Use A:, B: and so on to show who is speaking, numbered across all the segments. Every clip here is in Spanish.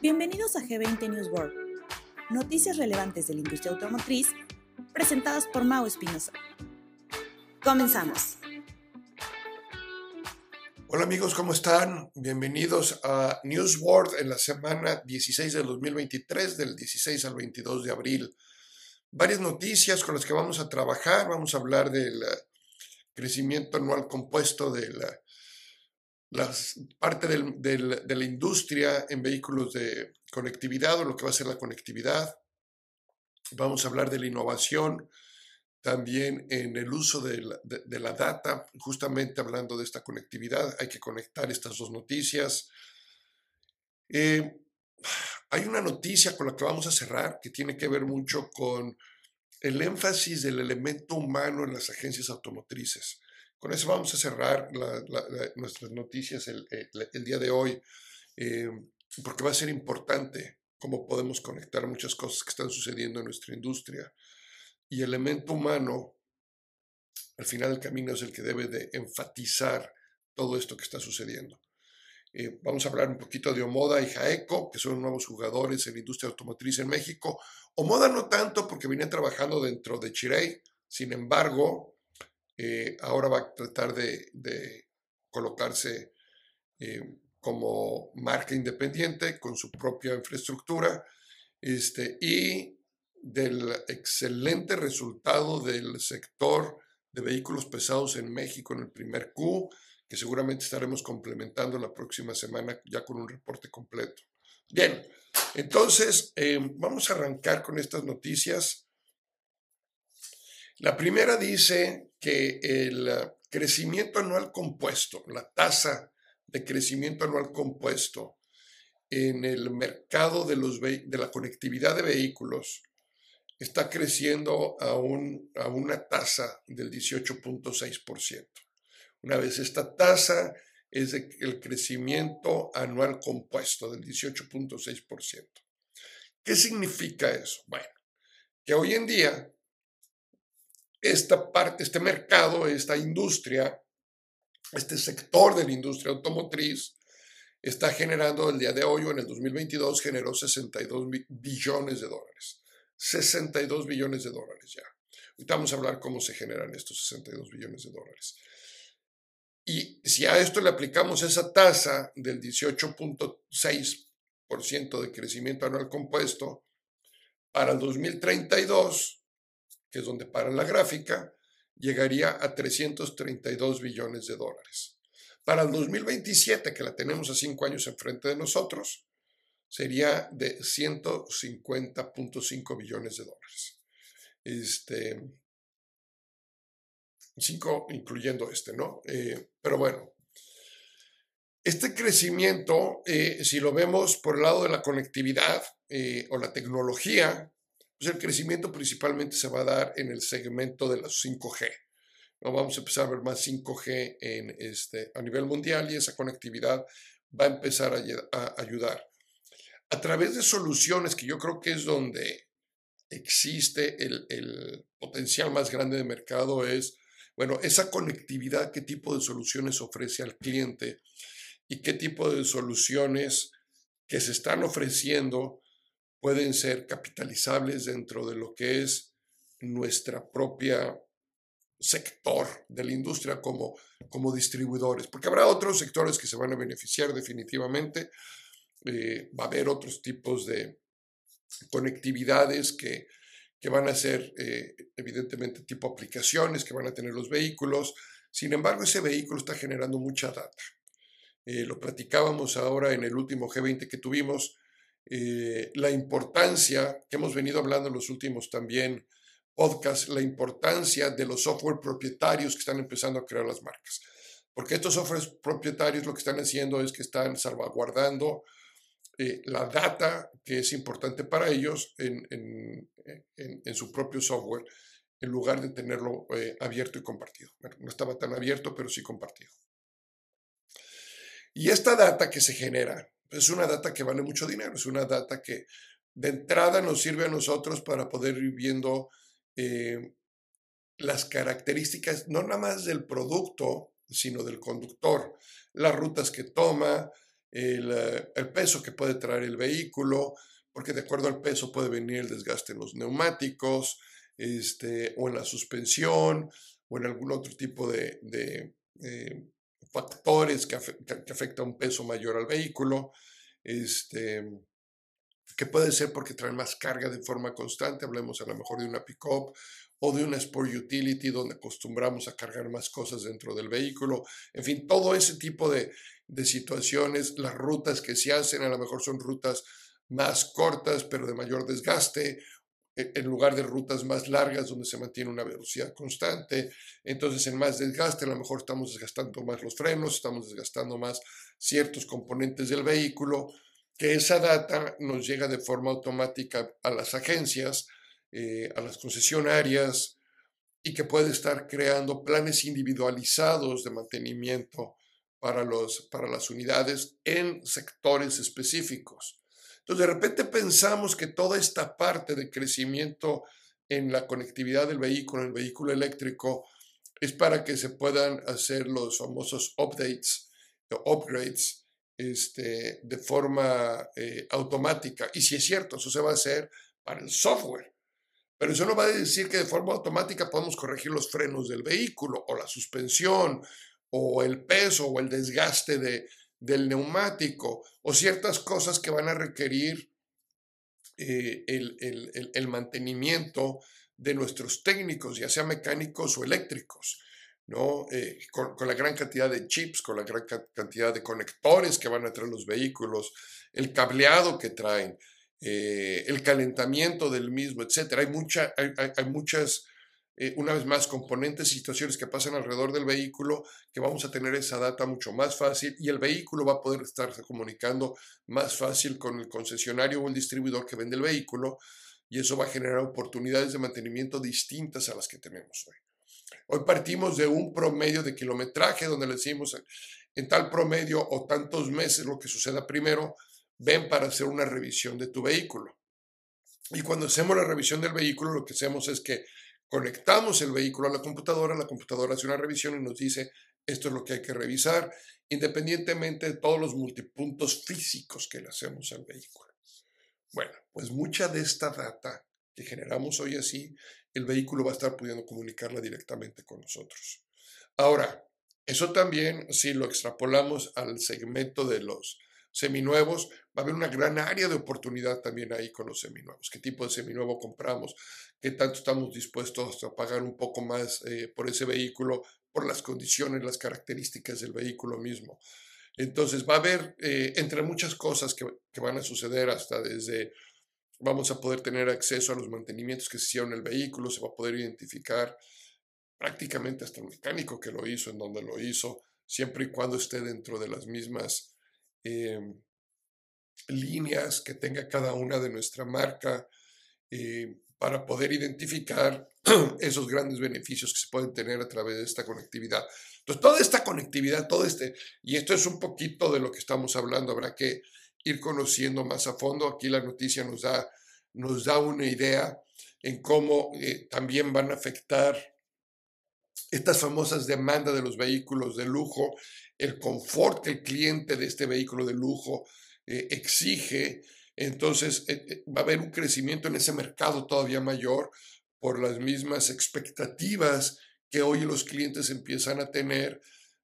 A: Bienvenidos a G20 News World, noticias relevantes de la industria automotriz presentadas por Mau Espinosa. Comenzamos.
B: Hola amigos, ¿cómo están? Bienvenidos a News World en la semana 16 del 2023, del 16 al 22 de abril. Varias noticias con las que vamos a trabajar. Vamos a hablar del crecimiento anual compuesto de la la parte de la industria en vehículos de conectividad o lo que va a ser la conectividad. Vamos a hablar de la innovación también en el uso de la, data, justamente hablando de esta conectividad. Hay que conectar estas dos noticias. Eh, hay una noticia con la que vamos a cerrar que tiene que ver mucho con el énfasis del elemento humano en las agencias automotrices. Con eso vamos a cerrar nuestras noticias el, día de hoy, eh, porque va a ser importante cómo podemos conectar muchas cosas que están sucediendo en nuestra industria. Y el elemento humano, al final del camino, es el que debe de enfatizar todo esto que está sucediendo. Eh, vamos a hablar un poquito de Omoda y Jaeco, que son nuevos jugadores en la industria automotriz en México. Omoda no tanto porque venía trabajando dentro de Chirey, sin embargo, eh, ahora va a tratar de, colocarse eh, como marca independiente con su propia infraestructura este, y del excelente resultado del sector de vehículos pesados en México en el primer Q, que seguramente estaremos complementando la próxima semana ya con un reporte completo. Bien, entonces eh, vamos a arrancar con estas noticias. La primera dice que el crecimiento anual compuesto, la tasa de crecimiento anual compuesto en el mercado de, la conectividad de vehículos está creciendo a, a una tasa del 18.6%. Una vez esta tasa es el crecimiento anual compuesto del 18.6%. ¿Qué significa eso? Bueno, que hoy en día esta parte, este mercado, esta industria, este sector de la industria automotriz está generando el día de hoy en el 2022 generó 62 billones de dólares. 62 billones de dólares ya. Ahorita vamos a hablar cómo se generan estos 62 billones de dólares. Y si a esto le aplicamos esa tasa del 18.6% de crecimiento anual compuesto, para el 2032 que es donde para la gráfica, llegaría a 332 billones de dólares. Para el 2027, que la tenemos a cinco años enfrente de nosotros, sería de 150.5 billones de dólares. Este, cinco incluyendo este, ¿no? Eh, pero bueno, este crecimiento, eh, si lo vemos por el lado de la conectividad eh, o la tecnología, pues el crecimiento principalmente se va a dar en el segmento de los 5G. ¿no? Vamos a empezar a ver más 5G en este, a nivel mundial y esa conectividad va a empezar a, ayudar. A través de soluciones que yo creo que es donde existe el, el potencial más grande de mercado es, bueno, esa conectividad, qué tipo de soluciones ofrece al cliente y qué tipo de soluciones que se están ofreciendo pueden ser capitalizables dentro de lo que es nuestra propia sector de la industria como, como distribuidores, porque habrá otros sectores que se van a beneficiar definitivamente, eh, va a haber otros tipos de conectividades que, que van a ser eh, evidentemente tipo aplicaciones que van a tener los vehículos, sin embargo ese vehículo está generando mucha data. Eh, lo platicábamos ahora en el último G20 que tuvimos, eh, la importancia, que hemos venido hablando en los últimos también podcasts, la importancia de los software propietarios que están empezando a crear las marcas. Porque estos softwares propietarios lo que están haciendo es que están salvaguardando eh, la data que es importante para ellos en, en, su propio software, en lugar de tenerlo eh, abierto y compartido. no estaba tan abierto, pero sí compartido. Y esta data que se genera es una data que vale mucho dinero, es una data que de entrada nos sirve a nosotros para poder ir viendo eh, las características, no nada más del producto, sino del conductor, las rutas que toma, el, eh, el, peso que puede traer el vehículo, porque de acuerdo al peso puede venir el desgaste en los neumáticos, este, o en la suspensión, o en algún otro tipo de, eh, factores que, que, afectan un peso mayor al vehículo, este, que puede ser porque traen más carga de forma constante, hablemos a lo mejor de una pick-up o de una Sport Utility donde acostumbramos a cargar más cosas dentro del vehículo. En fin, todo ese tipo de, de situaciones, las rutas que se hacen a lo mejor son rutas más cortas pero de mayor desgaste en lugar de rutas más largas donde se mantiene una velocidad constante. Entonces, en más desgaste, a lo mejor estamos desgastando más los frenos, estamos desgastando más ciertos componentes del vehículo, que esa data nos llega de forma automática a las agencias eh, a las concesionarias y que puede estar creando planes individualizados de mantenimiento para, los, para las unidades en sectores específicos. Entonces, de repente pensamos que toda esta parte de crecimiento en la conectividad del vehículo, el vehículo eléctrico, es para que se puedan hacer los famosos updates upgrades este, de forma eh, automática. Y si es cierto, eso se va a hacer para el software. Pero eso no va a decir que de forma automática podemos corregir los frenos del vehículo o la suspensión o el peso o el desgaste de, del neumático o ciertas cosas que van a requerir eh, el, el, el, mantenimiento de nuestros técnicos, ya sea mecánicos o eléctricos, ¿no? Eh, con, la gran cantidad de chips, con la gran cantidad de conectores que van a traer los vehículos, el cableado que traen. Eh, el calentamiento del mismo, etcétera. Hay, mucha, hay, muchas, eh, una vez más, componentes y situaciones que pasan alrededor del vehículo que vamos a tener esa data mucho más fácil y el vehículo va a poder estarse comunicando más fácil con el concesionario o el distribuidor que vende el vehículo y eso va a generar oportunidades de mantenimiento distintas a las que tenemos hoy. Hoy partimos de un promedio de kilometraje donde le decimos en tal promedio o tantos meses lo que suceda primero, ven para hacer una revisión de tu vehículo. Y cuando hacemos la revisión del vehículo, lo que hacemos es que conectamos el vehículo a la computadora, la computadora hace una revisión y nos dice, esto es lo que hay que revisar, independientemente de todos los multipuntos físicos que le hacemos al vehículo. Bueno, pues mucha de esta data que generamos hoy así, el vehículo va a estar pudiendo comunicarla directamente con nosotros. Ahora, eso también, si lo extrapolamos al segmento de los seminuevos, va a haber una gran área de oportunidad también ahí con los seminuevos. ¿Qué tipo de seminuevo compramos? ¿Qué tanto estamos dispuestos a pagar un poco más eh, por ese vehículo, por las condiciones, las características del vehículo mismo? Entonces va a haber, eh, entre muchas cosas que, que, van a suceder, hasta desde vamos a poder tener acceso a los mantenimientos que se hicieron en el vehículo, se va a poder identificar prácticamente hasta el mecánico que lo hizo, en donde lo hizo, siempre y cuando esté dentro de las mismas Em, líneas que tenga cada una de nuestra marca eh, para poder identificar esos grandes beneficios que se pueden tener a través de esta conectividad. Entonces, toda esta conectividad, todo este, y esto es un poquito de lo que estamos hablando, habrá que ir conociendo más a fondo. Aquí la noticia nos da, nos da una idea en cómo eh, también van a afectar estas famosas demandas de los vehículos de lujo, el confort que el cliente de este vehículo de lujo eh, exige, entonces eh, eh, va a haber un crecimiento en ese mercado todavía mayor por las mismas expectativas que hoy los clientes empiezan a tener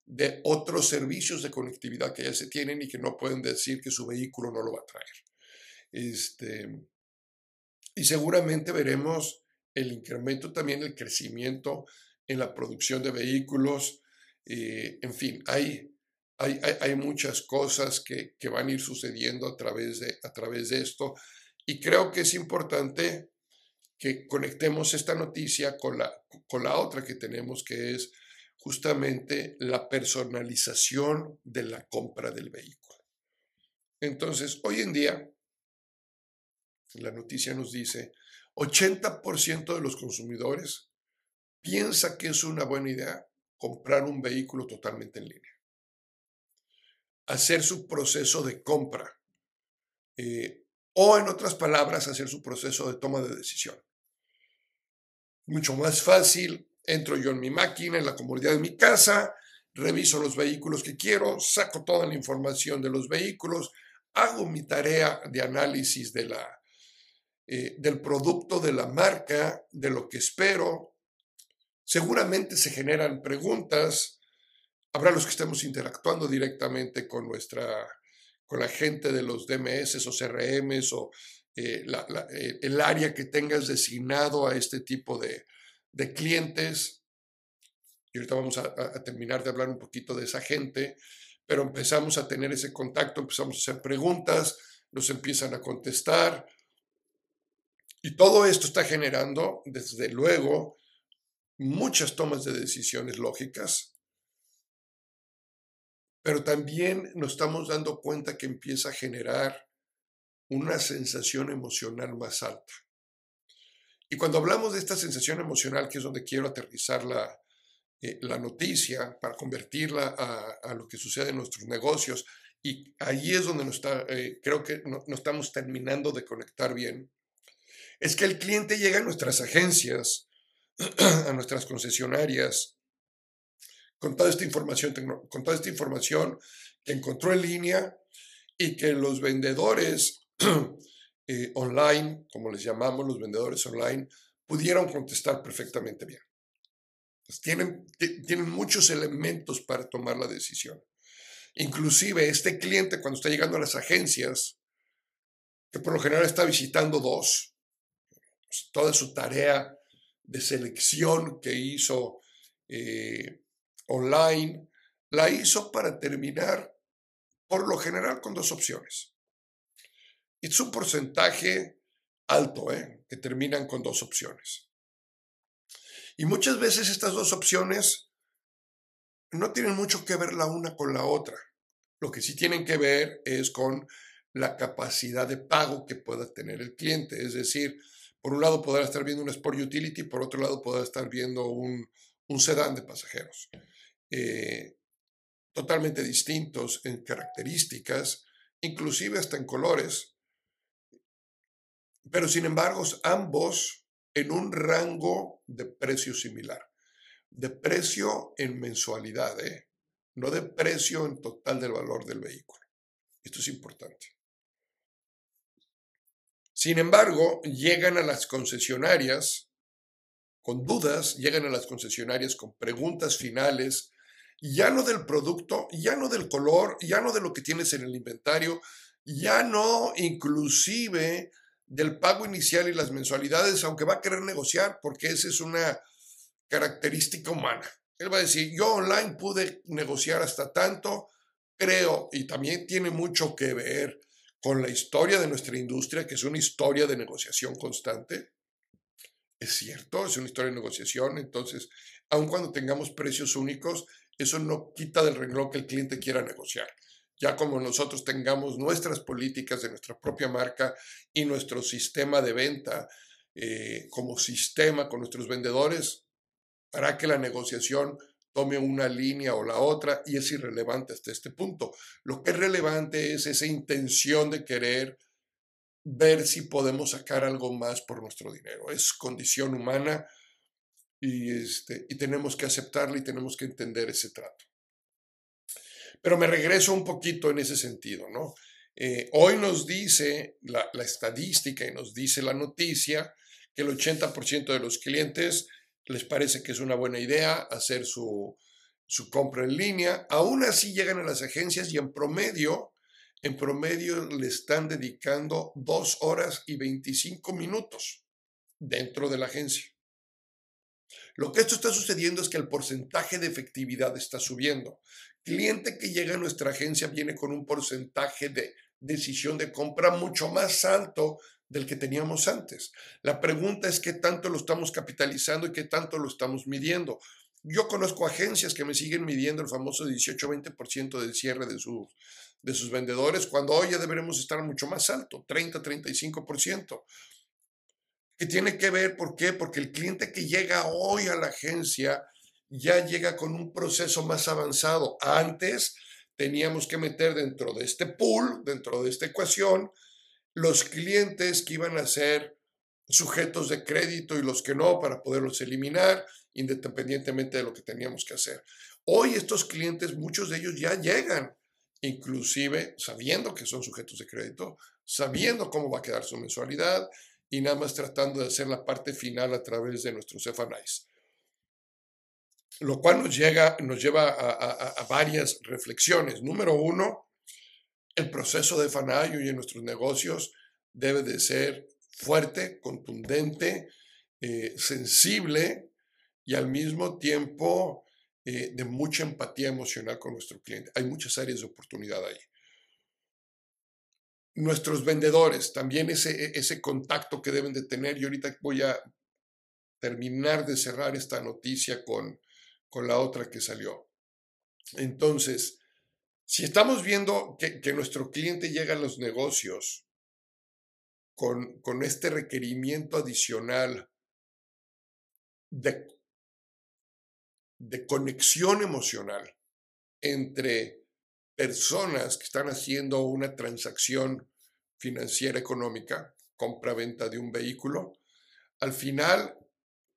B: de otros servicios de conectividad que ya se tienen y que no pueden decir que su vehículo no lo va a traer. Este, y seguramente veremos el incremento también, el crecimiento en la producción de vehículos, eh, en fin, hay, hay, hay, muchas cosas que, que, van a ir sucediendo a través, de, a través de esto y creo que es importante que conectemos esta noticia con la, con la otra que tenemos, que es justamente la personalización de la compra del vehículo. Entonces, hoy en día, la noticia nos dice, 80% de los consumidores piensa que es una buena idea comprar un vehículo totalmente en línea. Hacer su proceso de compra. Eh, o en otras palabras, hacer su proceso de toma de decisión. Mucho más fácil, entro yo en mi máquina, en la comodidad de mi casa, reviso los vehículos que quiero, saco toda la información de los vehículos, hago mi tarea de análisis de la, eh, del producto, de la marca, de lo que espero. Seguramente se generan preguntas. Habrá los que estemos interactuando directamente con nuestra, con la gente de los DMS o CRMs o eh, eh, el área que tengas designado a este tipo de, de clientes. Y ahorita vamos a, terminar de hablar un poquito de esa gente, pero empezamos a tener ese contacto, empezamos a hacer preguntas, nos empiezan a contestar. Y todo esto está generando, desde luego, muchas tomas de decisiones lógicas, pero también nos estamos dando cuenta que empieza a generar una sensación emocional más alta. Y cuando hablamos de esta sensación emocional, que es donde quiero aterrizar la, eh, la noticia para convertirla a, lo que sucede en nuestros negocios. Y ahí es donde nos está, eh, creo que no, estamos terminando de conectar bien. Es que el cliente llega a nuestras agencias, a nuestras concesionarias, con toda esta información, con toda esta información que encontró en línea y que los vendedores eh, online, como les llamamos los vendedores online, pudieron contestar perfectamente bien. Pues, tienen, tienen muchos elementos para tomar la decisión. Inclusive este cliente cuando está llegando a las agencias, que por lo general está visitando dos, pues, toda su tarea de selección que hizo eh, online, la hizo para terminar por lo general con dos opciones. Es un porcentaje alto, ¿eh? que terminan con dos opciones. Y muchas veces estas dos opciones no tienen mucho que ver la una con la otra. Lo que sí tienen que ver es con la capacidad de pago que pueda tener el cliente. Es decir, por un lado podrá estar viendo un Sport Utility, por otro lado podrá estar viendo un, sedán de pasajeros. Eh, totalmente distintos en características, inclusive hasta en colores. Pero sin embargo, ambos en un rango de precio similar. De precio en mensualidad, ¿eh? no de precio en total del valor del vehículo. Esto es importante. Sin embargo, llegan a las concesionarias con dudas, llegan a las concesionarias con preguntas finales, ya no del producto, ya no del color, ya no de lo que tienes en el inventario, ya no inclusive del pago inicial y las mensualidades, aunque va a querer negociar, porque esa es una característica humana. Él va a decir, yo online pude negociar hasta tanto, creo, y también tiene mucho que ver con la historia de nuestra industria, que es una historia de negociación constante. Es cierto, es una historia de negociación, entonces, aun cuando tengamos precios únicos, eso no quita del renglón que el cliente quiera negociar ya como nosotros tengamos nuestras políticas de nuestra propia marca y nuestro sistema de venta eh, como sistema con nuestros vendedores, hará que la negociación tome una línea o la otra y es irrelevante hasta este punto. Lo que es relevante es esa intención de querer ver si podemos sacar algo más por nuestro dinero. Es condición humana y, este, y tenemos que aceptarla y tenemos que entender ese trato. Pero me regreso un poquito en ese sentido, ¿no? Eh, hoy nos dice la, estadística y nos dice la noticia que el 80% de los clientes les parece que es una buena idea hacer su, su compra en línea. Aún así llegan a las agencias y en promedio, en promedio le están dedicando dos horas y 25 minutos dentro de la agencia. Lo que esto está sucediendo es que el porcentaje de efectividad está subiendo cliente que llega a nuestra agencia viene con un porcentaje de decisión de compra mucho más alto del que teníamos antes. La pregunta es qué tanto lo estamos capitalizando y qué tanto lo estamos midiendo. Yo conozco agencias que me siguen midiendo el famoso 18-20% del cierre de, de sus vendedores, cuando hoy ya deberemos estar mucho más alto, 30-35%. Que tiene que ver, ¿por qué? Porque el cliente que llega hoy a la agencia ya llega con un proceso más avanzado. Antes teníamos que meter dentro de este pool, dentro de esta ecuación, los clientes que iban a ser sujetos de crédito y los que no para poderlos eliminar independientemente de lo que teníamos que hacer. Hoy estos clientes, muchos de ellos ya llegan, inclusive sabiendo que son sujetos de crédito, sabiendo cómo va a quedar su mensualidad y nada más tratando de hacer la parte final a través de nuestros FNIs. Lo cual nos, llega, nos lleva a, varias reflexiones. Número uno, el proceso de FNI y en nuestros negocios debe de ser fuerte, contundente, eh, sensible y al mismo tiempo eh, de mucha empatía emocional con nuestro cliente. Hay muchas áreas de oportunidad ahí. Nuestros vendedores, también ese, ese contacto que deben de tener. Y ahorita voy a terminar de cerrar esta noticia con, con la otra que salió. Entonces, si estamos viendo que, nuestro cliente llega a los negocios con, con este requerimiento adicional de, de conexión emocional entre personas que están haciendo una transacción financiera económica, compra-venta de un vehículo, al final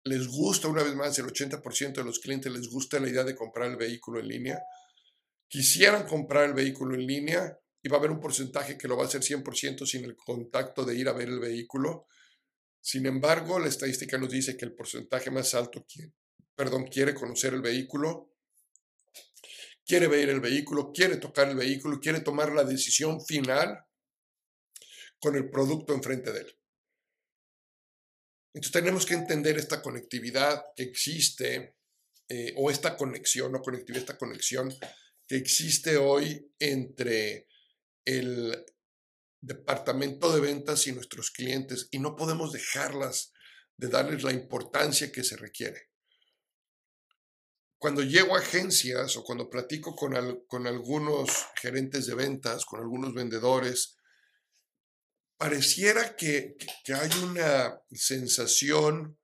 B: les gusta, una vez más, el 80% de los clientes les gusta la idea de comprar el vehículo en línea. Quisieran comprar el vehículo en línea y va a haber un porcentaje que lo va a hacer 100% sin el contacto de ir a ver el vehículo. Sin embargo, la estadística nos dice que el porcentaje más alto, perdón, quiere conocer el vehículo, quiere ver el vehículo, quiere tocar el vehículo, quiere tomar la decisión final con el producto enfrente de él. Entonces tenemos que entender esta conectividad que existe, eh, o esta conexión, no conectividad, esta conexión que existe hoy entre el departamento de ventas y nuestros clientes y no podemos dejarlas de darles la importancia que se requiere. Cuando llego a agencias o cuando platico con, con algunos gerentes de ventas, con algunos vendedores, pareciera que, que hay una sensación,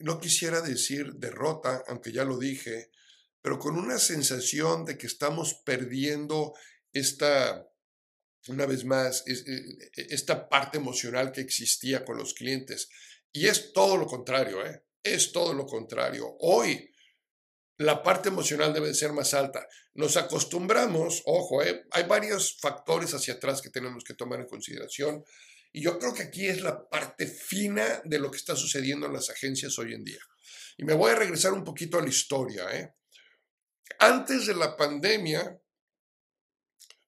B: no quisiera decir derrota, aunque ya lo dije, pero con una sensación de que estamos perdiendo esta, una vez más, e, e, esta parte emocional que existía con los clientes. Y es todo lo contrario, ¿eh? es todo lo contrario. Hoy la parte emocional debe ser más alta. Nos acostumbramos, ojo, ¿eh? hay varios factores hacia atrás que tenemos que tomar en consideración. Y yo creo que aquí es la parte fina de lo que está sucediendo en las agencias hoy en día. Y me voy a regresar un poquito a la historia. ¿eh? Antes de la pandemia,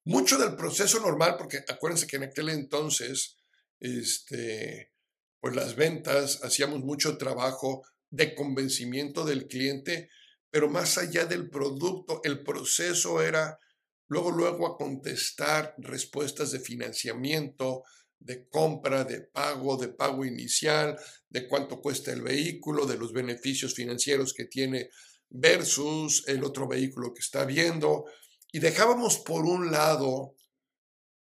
B: mucho del proceso normal, porque acuérdense que en aquel entonces, este, pues las ventas, hacíamos mucho trabajo de convencimiento del cliente, pero más allá del producto, el proceso era luego, luego a contestar respuestas de financiamiento, de compra, de pago, de pago inicial, de cuánto cuesta el vehículo, de los beneficios financieros que tiene versus el otro vehículo que está viendo. Y dejábamos por un lado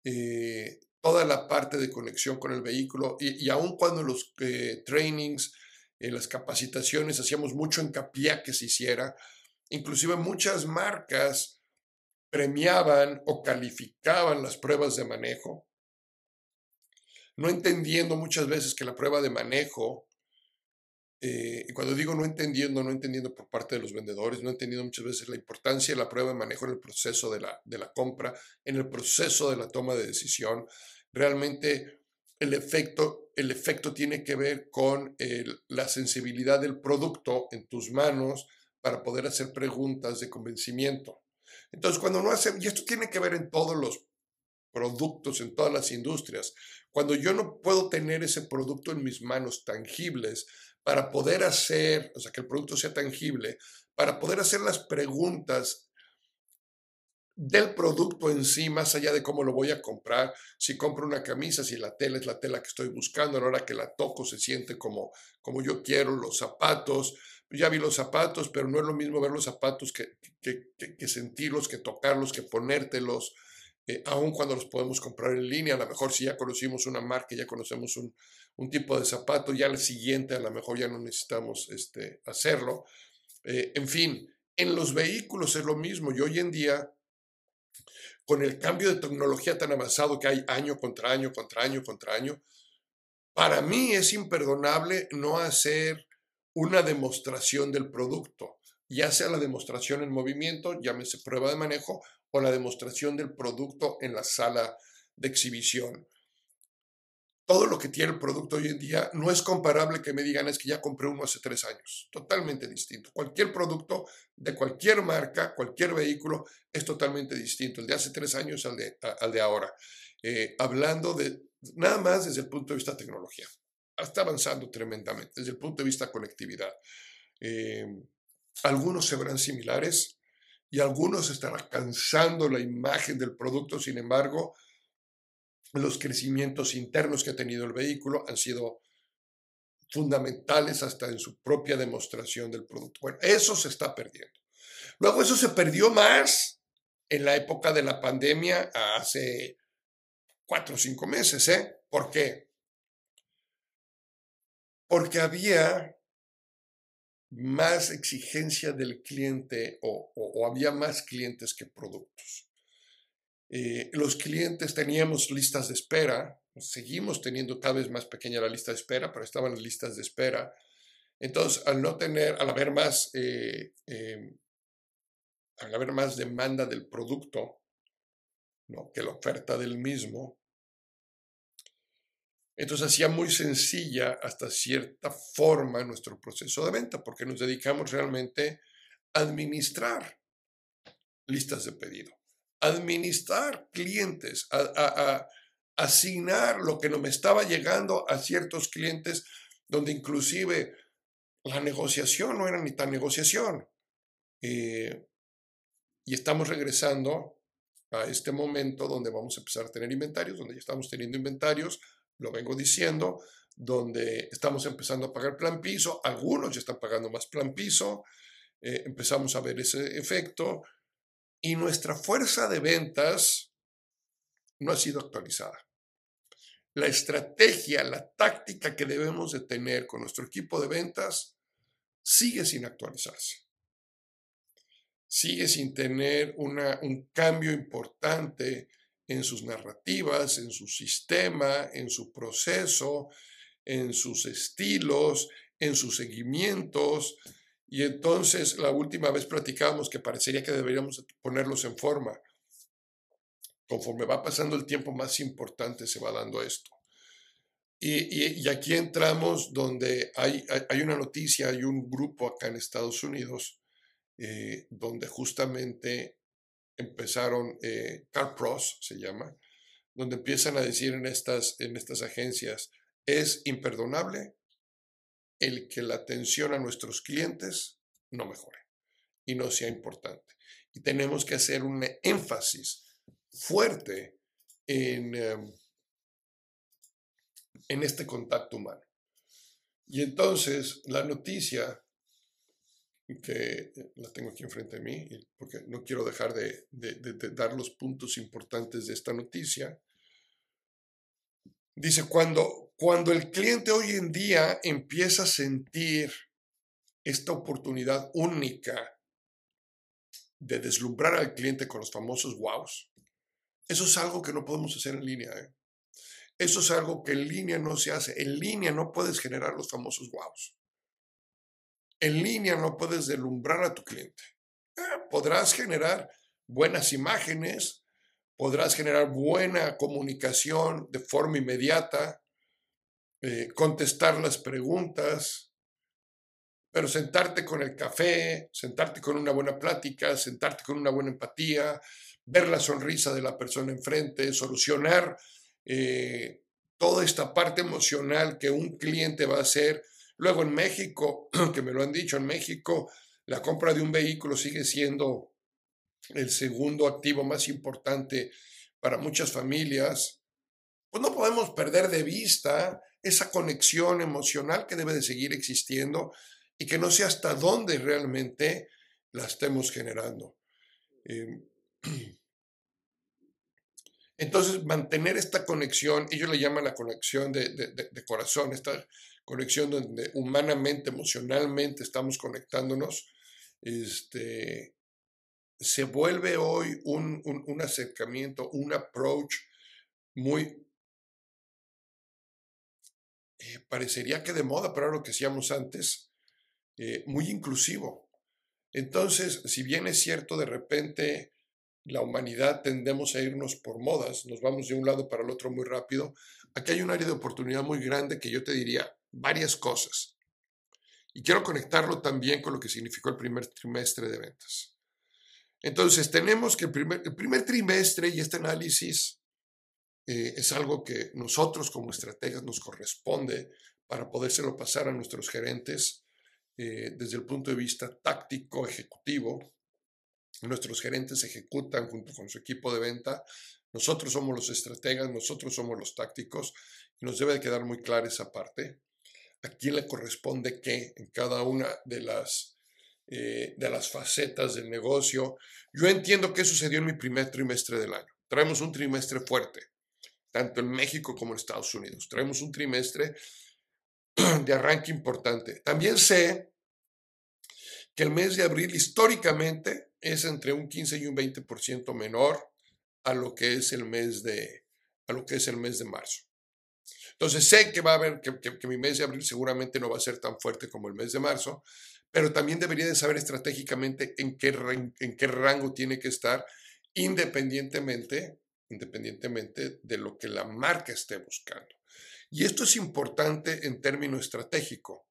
B: eh, toda la parte de conexión con el vehículo y, y aun cuando los eh, trainings, en las capacitaciones hacíamos mucho hincapié a que se hiciera, inclusive muchas marcas premiaban o calificaban las pruebas de manejo, no entendiendo muchas veces que la prueba de manejo eh, y cuando digo no entendiendo, no entendiendo por parte de los vendedores, no entendiendo muchas veces la importancia de la prueba de manejo en el proceso de la, de la compra, en el proceso de la toma de decisión. Realmente el efecto, el efecto tiene que ver con la sensibilidad del producto en tus manos para poder hacer preguntas de convencimiento. Entonces, cuando no hace, y esto tiene que ver en todos los productos, en todas las industrias, cuando yo no puedo tener ese producto en mis manos tangibles, para poder hacer, o sea, que el producto sea tangible, para poder hacer las preguntas del producto en sí, más allá de cómo lo voy a comprar, si compro una camisa, si la tela es la tela que estoy buscando, a la hora que la toco se siente como, como yo quiero, los zapatos, ya vi los zapatos, pero no es lo mismo ver los zapatos que, que, que, sentirlos, que tocarlos, que ponértelos, eh, aun cuando los podemos comprar en línea, a lo mejor si ya conocimos una marca, ya conocemos un, tipo de zapato, ya al siguiente a lo mejor ya no necesitamos este, hacerlo. Eh, en fin, en los vehículos es lo mismo y hoy en día, con el cambio de tecnología tan avanzado que hay año contra año, contra año, contra año, para mí es imperdonable no hacer una demostración del producto, ya sea la demostración en movimiento, llámese prueba de manejo, o la demostración del producto en la sala de exhibición. Todo lo que tiene el producto hoy en día no es comparable que me digan es que ya compré uno hace tres años. Totalmente distinto. Cualquier producto de cualquier marca, cualquier vehículo es totalmente distinto. El de hace tres años al de, ahora. Eh, hablando de nada más desde el punto de vista tecnología. Está avanzando tremendamente desde el punto de vista de conectividad. Eh, algunos se verán similares y algunos estarán alcanzando la imagen del producto, sin embargo, los crecimientos internos que ha tenido el vehículo han sido fundamentales hasta en su propia demostración del producto. Bueno, eso se está perdiendo. Luego eso se perdió más en la época de la pandemia hace cuatro o cinco meses, ¿eh? ¿Por qué? Porque había más exigencia del cliente o había más clientes que productos. Eh, los clientes teníamos listas de espera, seguimos teniendo cada vez más pequeña la lista de espera, pero estaban listas de espera. Entonces, al no tener, al haber más, eh, em, al haber más demanda del producto ¿no? que la oferta del mismo, entonces hacía muy sencilla hasta cierta forma nuestro proceso de venta, porque nos dedicamos realmente a administrar listas de pedido administrar clientes, a, asignar lo que no me estaba llegando a ciertos clientes, donde inclusive la negociación no era ni tan negociación. Eh, y estamos regresando a este momento donde vamos a empezar a tener inventarios, donde ya estamos teniendo inventarios, lo vengo diciendo, donde estamos empezando a pagar plan piso, algunos ya están pagando más plan piso, eh, empezamos a ver ese efecto, y nuestra fuerza de ventas no ha sido actualizada. La estrategia, la táctica que debemos de tener con nuestro equipo de ventas sigue sin actualizarse. Sigue sin tener un cambio importante en sus narrativas, en su sistema, en su proceso, en sus estilos, en sus seguimientos, y entonces la última vez platicábamos que parecería que deberíamos ponerlos en forma. Conforme va pasando el tiempo, más importante se va dando esto. Y, aquí entramos donde hay, hay, una noticia, hay un grupo acá en Estados Unidos eh, donde justamente empezaron, eh, CarPros se llama, donde empiezan a decir en estas, en estas agencias, es imperdonable el que la atención a nuestros clientes no mejore y no sea importante. Y tenemos que hacer un énfasis fuerte en, em, en este contacto humano. Y entonces la noticia, que la tengo aquí enfrente de mí, porque no quiero dejar de dar los puntos importantes de esta noticia, dice, cuando, cuando el cliente hoy en día empieza a sentir esta oportunidad única de deslumbrar al cliente con los famosos wows, eso es algo que no podemos hacer en línea. ¿eh? Eso es algo que en línea no se hace. En línea no puedes generar los famosos wows. En línea no puedes deslumbrar a tu cliente. Ah, podrás generar buenas imágenes, podrás generar buena comunicación de forma inmediata, eh, contestar las preguntas, pero sentarte con el café, sentarte con una buena plática, sentarte con una buena empatía, ver la sonrisa de la persona enfrente, solucionar eh, toda esta parte emocional que un cliente va a hacer. Luego en México, que me lo han dicho, en México la compra de un vehículo sigue siendo el segundo activo más importante para muchas familias. Pues no podemos perder de vista esa conexión emocional que debe de seguir existiendo y que no sé hasta dónde realmente la estemos generando. Em, entonces, mantener esta conexión, ellos le llaman la conexión de, corazón, esta conexión donde humanamente, emocionalmente estamos conectándonos, este, se vuelve hoy un, un acercamiento, un approach muy eh, parecería que de moda, pero era lo que hacíamos antes, eh, muy inclusivo. Entonces, si bien es cierto, de repente la humanidad tendemos a irnos por modas, nos vamos de un lado para el otro muy rápido, aquí hay un área de oportunidad muy grande que yo te diría varias cosas. Y quiero conectarlo también con lo que significó el primer trimestre de ventas. Entonces, tenemos que el primer, el primer trimestre y este análisis eh, es algo que nosotros como estrategas nos corresponde para podérselo pasar a nuestros gerentes eh, desde el punto de vista táctico, ejecutivo. Nuestros gerentes ejecutan junto con su equipo de venta. Nosotros somos los estrategas, nosotros somos los tácticos y nos debe de quedar muy clara esa parte. ¿A quién le corresponde qué en cada una de las, eh, de las facetas del negocio? Yo entiendo que sucedió en mi primer trimestre del año. Traemos un trimestre fuerte tanto en México como en Estados Unidos. Traemos un trimestre de arranque importante. También sé que el mes de abril históricamente es entre un 15 y un 20% menor a lo que es el mes de, a lo que es el mes de marzo. Entonces sé que va a haber, que, que, mi mes de abril seguramente no va a ser tan fuerte como el mes de marzo, pero también debería de saber estratégicamente en qué, en qué rango tiene que estar independientemente independientemente de lo que la marca esté buscando. Y esto es importante en término estratégico,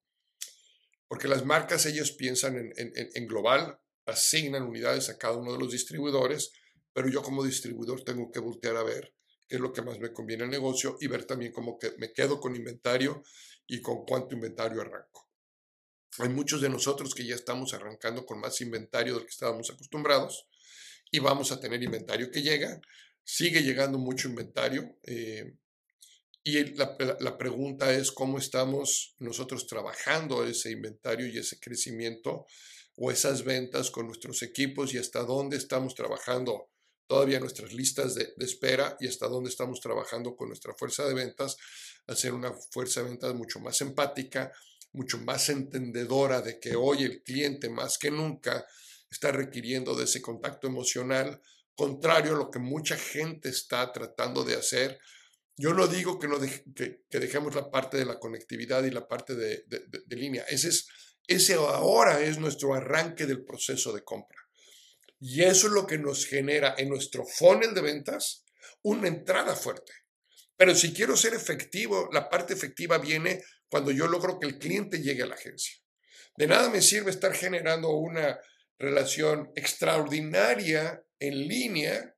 B: porque las marcas, ellos piensan en, global, asignan unidades a cada uno de los distribuidores, pero yo como distribuidor tengo que voltear a ver qué es lo que más me conviene al negocio y ver también cómo que me quedo con inventario y con cuánto inventario arranco. Hay muchos de nosotros que ya estamos arrancando con más inventario del que estábamos acostumbrados y vamos a tener inventario que llega, Sigue llegando mucho inventario eh, y la, la, pregunta es cómo estamos nosotros trabajando ese inventario y ese crecimiento o esas ventas con nuestros equipos y hasta dónde estamos trabajando todavía nuestras listas de, de, espera y hasta dónde estamos trabajando con nuestra fuerza de ventas, hacer una fuerza de ventas mucho más empática, mucho más entendedora de que hoy el cliente más que nunca está requiriendo de ese contacto emocional, contrario a lo que mucha gente está tratando de hacer. Yo no digo que, no que, dejemos la parte de la conectividad y la parte de, línea. Ese, es, ese ahora es nuestro arranque del proceso de compra. Y eso es lo que nos genera en nuestro funnel de ventas una entrada fuerte. Pero si quiero ser efectivo, la parte efectiva viene cuando yo logro que el cliente llegue a la agencia. De nada me sirve estar generando una relación extraordinaria en línea,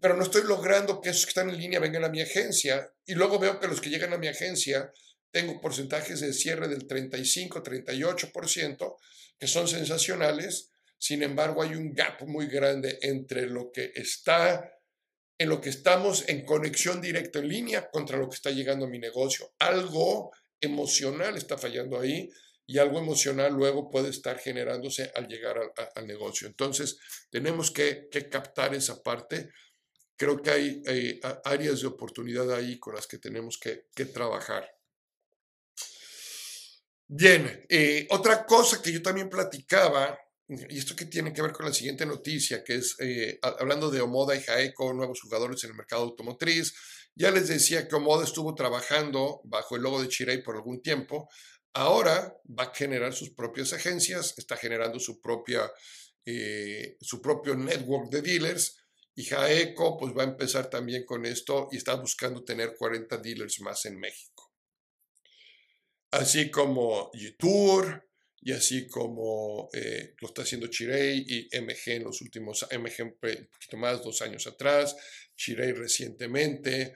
B: pero no estoy logrando que esos que están en línea vengan a mi agencia y luego veo que los que llegan a mi agencia tengo porcentajes de cierre del 35, 38%, que son sensacionales. Sin embargo, hay un gap muy grande entre lo que está en lo que estamos en conexión directa en línea contra lo que está llegando a mi negocio. Algo emocional está fallando ahí y algo emocional luego puede estar generándose al llegar al, negocio. Entonces, tenemos que, captar esa parte. Creo que hay, áreas de oportunidad ahí con las que tenemos que, trabajar. Bien, eh, otra cosa que yo también platicaba, y esto que tiene que ver con la siguiente noticia, que es eh, hablando de Omoda y Jaeco, nuevos jugadores en el mercado automotriz. Ya les decía que Omoda estuvo trabajando bajo el logo de Chirey por algún tiempo. Ahora va a generar sus propias agencias, está generando su, propia, eh, su propio network de dealers y Jaeco pues va a empezar también con esto y está buscando tener 40 dealers más en México. Así como Tour y así como eh, lo está haciendo Chirey y MG en los últimos, MG un poquito más, dos años atrás, Chirey recientemente,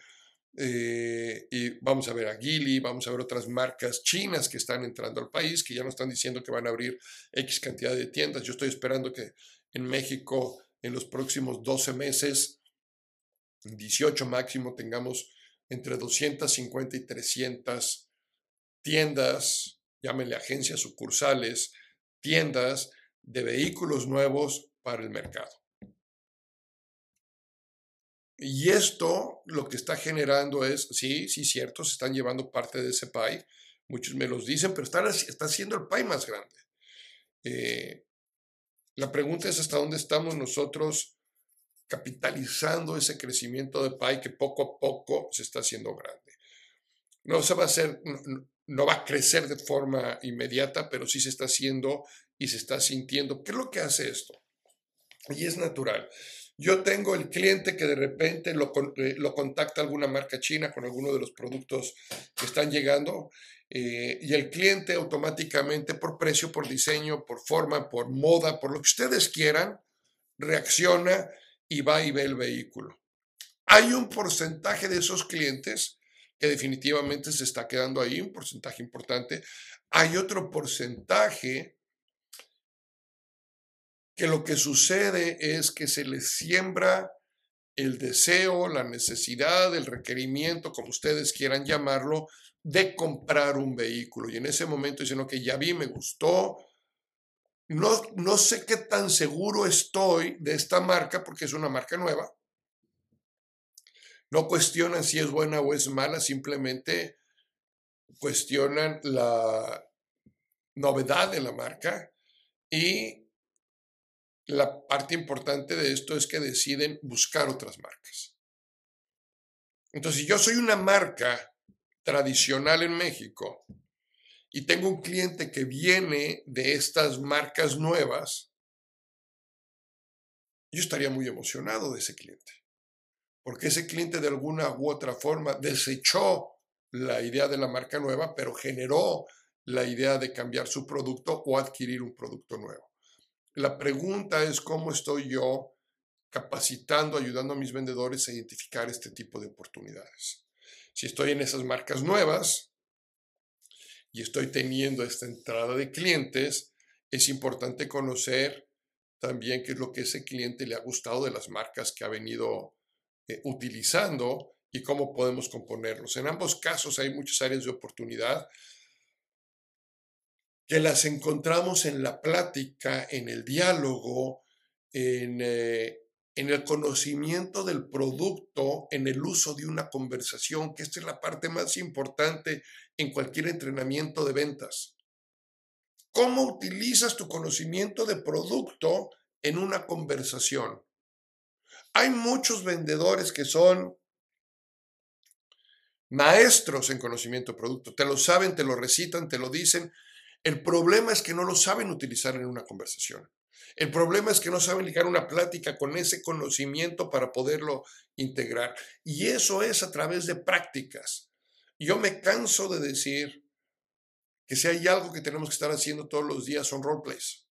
B: eh, y vamos a ver a Gili, vamos a ver otras marcas chinas que están entrando al país, que ya nos están diciendo que van a abrir X cantidad de tiendas. Yo estoy esperando que en México en los próximos 12 meses, 18 máximo, tengamos entre 250 y 300 tiendas, llámenle agencias sucursales, tiendas de vehículos nuevos para el mercado. Y esto lo que está generando es, sí, sí, cierto, se están llevando parte de ese pie, muchos me los dicen, pero están, está haciendo el pie más grande. Eh, la pregunta es hasta dónde estamos nosotros capitalizando ese crecimiento de pie que poco a poco se está haciendo grande. No se va a hacer, va a crecer de forma inmediata, pero sí se está haciendo y se está sintiendo. ¿Qué es lo que hace esto? Y es natural. Yo tengo el cliente que de repente lo, eh, lo contacta alguna marca china con alguno de los productos que están llegando eh, y el cliente automáticamente por precio, por diseño, por forma, por moda, por lo que ustedes quieran, reacciona y va y ve el vehículo. Hay un porcentaje de esos clientes que definitivamente se está quedando ahí, un porcentaje importante. Hay otro porcentaje que lo que sucede es que se les siembra el deseo, la necesidad, el requerimiento, como ustedes quieran llamarlo, de comprar un vehículo. Y en ese momento dicen, que ya vi, me gustó. No, no sé qué tan seguro estoy de esta marca porque es una marca nueva. No cuestionan si es buena o es mala, simplemente cuestionan la novedad de la marca y la parte importante de esto es que deciden buscar otras marcas. Entonces, si yo soy una marca tradicional en México y tengo un cliente que viene de estas marcas nuevas, yo estaría muy emocionado de ese cliente porque ese cliente de alguna u otra forma desechó la idea de la marca nueva, pero generó la idea de cambiar su producto o adquirir un producto nuevo. La pregunta es cómo estoy yo capacitando, ayudando a mis vendedores a identificar este tipo de oportunidades. Si estoy en esas marcas nuevas y estoy teniendo esta entrada de clientes, es importante conocer también qué es lo que ese cliente le ha gustado de las marcas que ha venido eh, utilizando y cómo podemos componerlos. En ambos casos hay muchas áreas de oportunidad que las encontramos en la plática, en el diálogo, en, eh, en, el conocimiento del producto, en el uso de una conversación, que esta es la parte más importante en cualquier entrenamiento de ventas. ¿Cómo utilizas tu conocimiento de producto en una conversación? Hay muchos vendedores que son maestros en conocimiento de producto. Te lo saben, te lo recitan, te lo dicen. El problema es que no lo saben utilizar en una conversación. El problema es que no saben ligar una plática con ese conocimiento para poderlo integrar. Y eso es a través de prácticas. Yo me canso de decir que si hay algo que tenemos que estar haciendo todos los días son roleplays.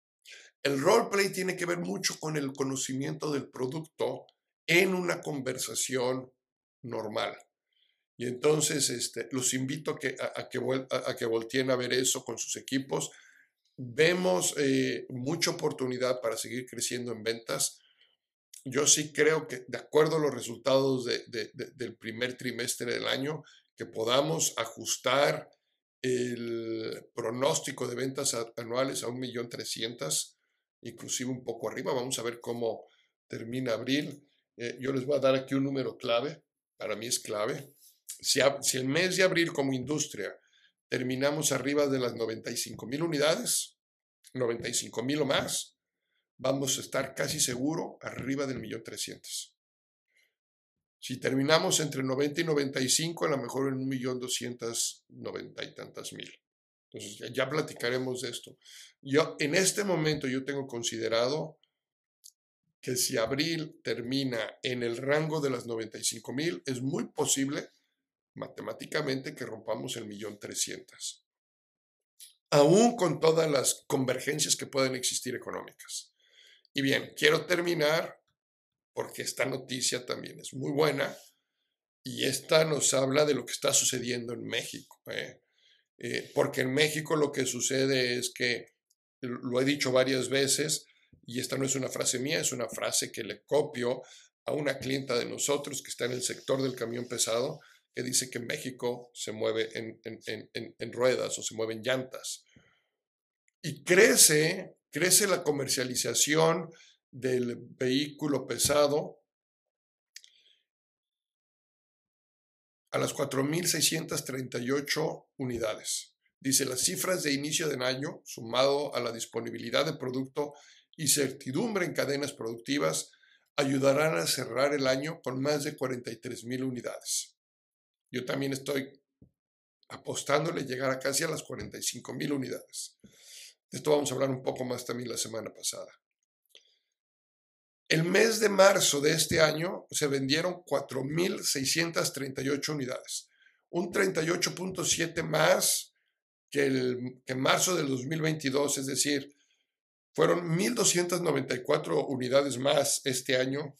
B: El roleplay tiene que ver mucho con el conocimiento del producto en una conversación normal. Y entonces este, los invito a que, a, que, a, que volteen a ver eso con sus equipos. Vemos eh, mucha oportunidad para seguir creciendo en ventas. Yo sí creo que, de acuerdo a los resultados del primer trimestre del año, que podamos ajustar el pronóstico de ventas anuales a 1.300.000 inclusive un poco arriba. Vamos a ver cómo termina abril. Eh, yo les voy a dar aquí un número clave, para mí es clave. Si, si el mes de abril como industria terminamos arriba de las 95 mil unidades, 95 mil o más, vamos a estar casi seguro arriba del millón trescientos. Si terminamos entre 90 y 95, a lo mejor en un millón doscientos noventa y tantas mil. Entonces ya, platicaremos de esto. Yo en este momento yo tengo considerado que si abril termina en el rango de las 95 mil, es muy posible matemáticamente que rompamos el millón trescientos. Aún con todas las convergencias que pueden existir económicas. Y bien, quiero terminar porque esta noticia también es muy buena y esta nos habla de lo que está sucediendo en México. ¿eh? Eh, porque en México lo que sucede es que, lo he dicho varias veces, y esta no es una frase mía, es una frase que le copio a una clienta de nosotros que está en el sector del camión pesado, que dice que México se mueve en, ruedas o se mueve en llantas. Y crece, crece la comercialización del vehículo pesado a las 4.638 unidades. Dice, las cifras de inicio del año, sumado a la disponibilidad de producto y certidumbre en cadenas productivas, ayudarán a cerrar el año con más de 43.000 unidades. Yo también estoy apostándole llegar a casi a las 45 mil unidades. De esto vamos a hablar un poco más también la semana pasada. El mes de marzo de este año se vendieron 4.638 unidades, un 38.7 más que, el, que marzo del 2022, es decir, fueron 1.294 unidades más este año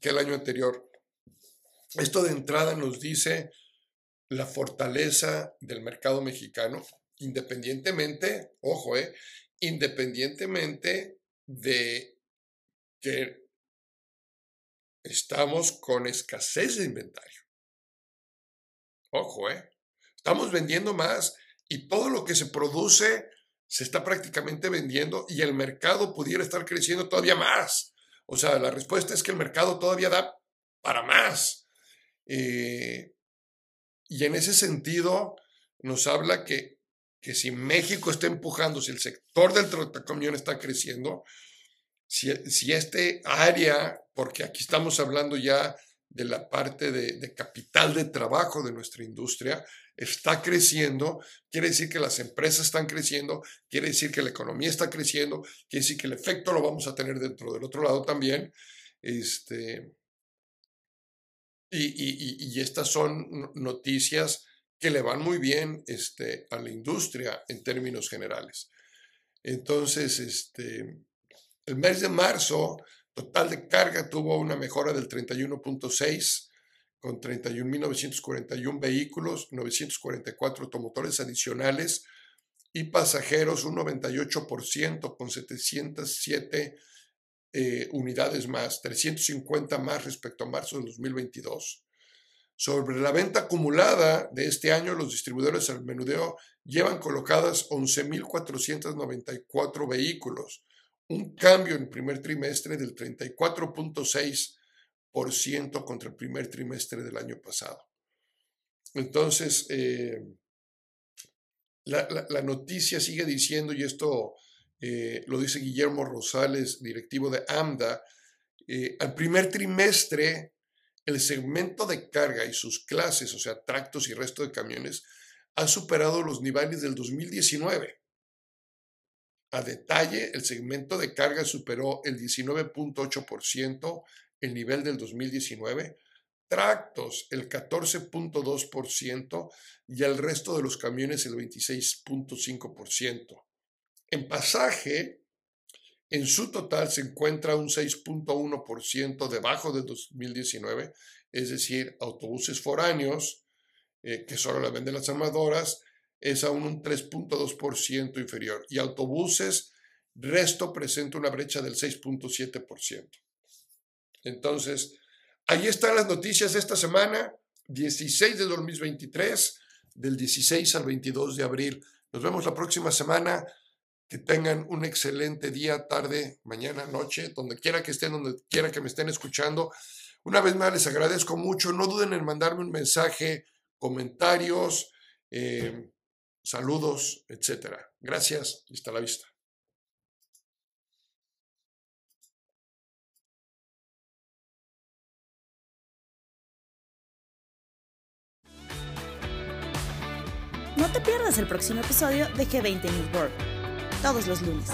B: que el año anterior. Esto de entrada nos dice la fortaleza del mercado mexicano, independientemente, ojo, eh, independientemente de que estamos con escasez de inventario. Ojo, ¿eh? Estamos vendiendo más y todo lo que se produce se está prácticamente vendiendo y el mercado pudiera estar creciendo todavía más. O sea, la respuesta es que el mercado todavía da para más. Eh, y en ese sentido nos habla que, que si México está empujando, si el sector del tractocamión está creciendo, si, este área, porque aquí estamos hablando ya de la parte de, capital de trabajo de nuestra industria, está creciendo, quiere decir que las empresas están creciendo, quiere decir que la economía está creciendo, quiere decir que el efecto lo vamos a tener dentro del otro lado también. Este, y, y estas son noticias que le van muy bien este, a la industria en términos generales. Entonces, este, el mes de marzo, total de carga tuvo una mejora del 31.6 con 31.941 vehículos, 944 automotores adicionales y pasajeros un 98% con 707 eh, unidades más, 350 más respecto a marzo de 2022. Sobre la venta acumulada de este año, los distribuidores al menudeo llevan colocadas 11.494 vehículos, un cambio en el primer trimestre del 34.6% contra el primer trimestre del año pasado. Entonces, eh, la, noticia sigue diciendo, y esto eh, lo dice Guillermo Rosales, directivo de AMDA, eh, al primer trimestre el segmento de carga y sus clases, o sea, tractos y resto de camiones, ha superado los niveles del 2019. A detalle, el segmento de carga superó el 19.8% el nivel del 2019, tractos el 14.2% y el resto de los camiones el 26.5%. En pasaje, en su total se encuentra un 6.1% debajo del 2019, es decir, autobuses foráneos, eh, que solo la venden las armadoras, es aún un 3.2% inferior y autobuses, resto presenta una brecha del 6.7%. Entonces, ahí están las noticias de esta semana, 16 de 2023, del 16 al 22 de abril. Nos vemos la próxima semana. Que tengan un excelente día, tarde, mañana, noche, donde quiera que estén, donde quiera que me estén escuchando. Una vez más les agradezco mucho. No duden en mandarme un mensaje, comentarios. Eh, saludos, etcétera. Gracias y hasta la vista.
A: No te pierdas el próximo episodio de G20 News World, todos los lunes.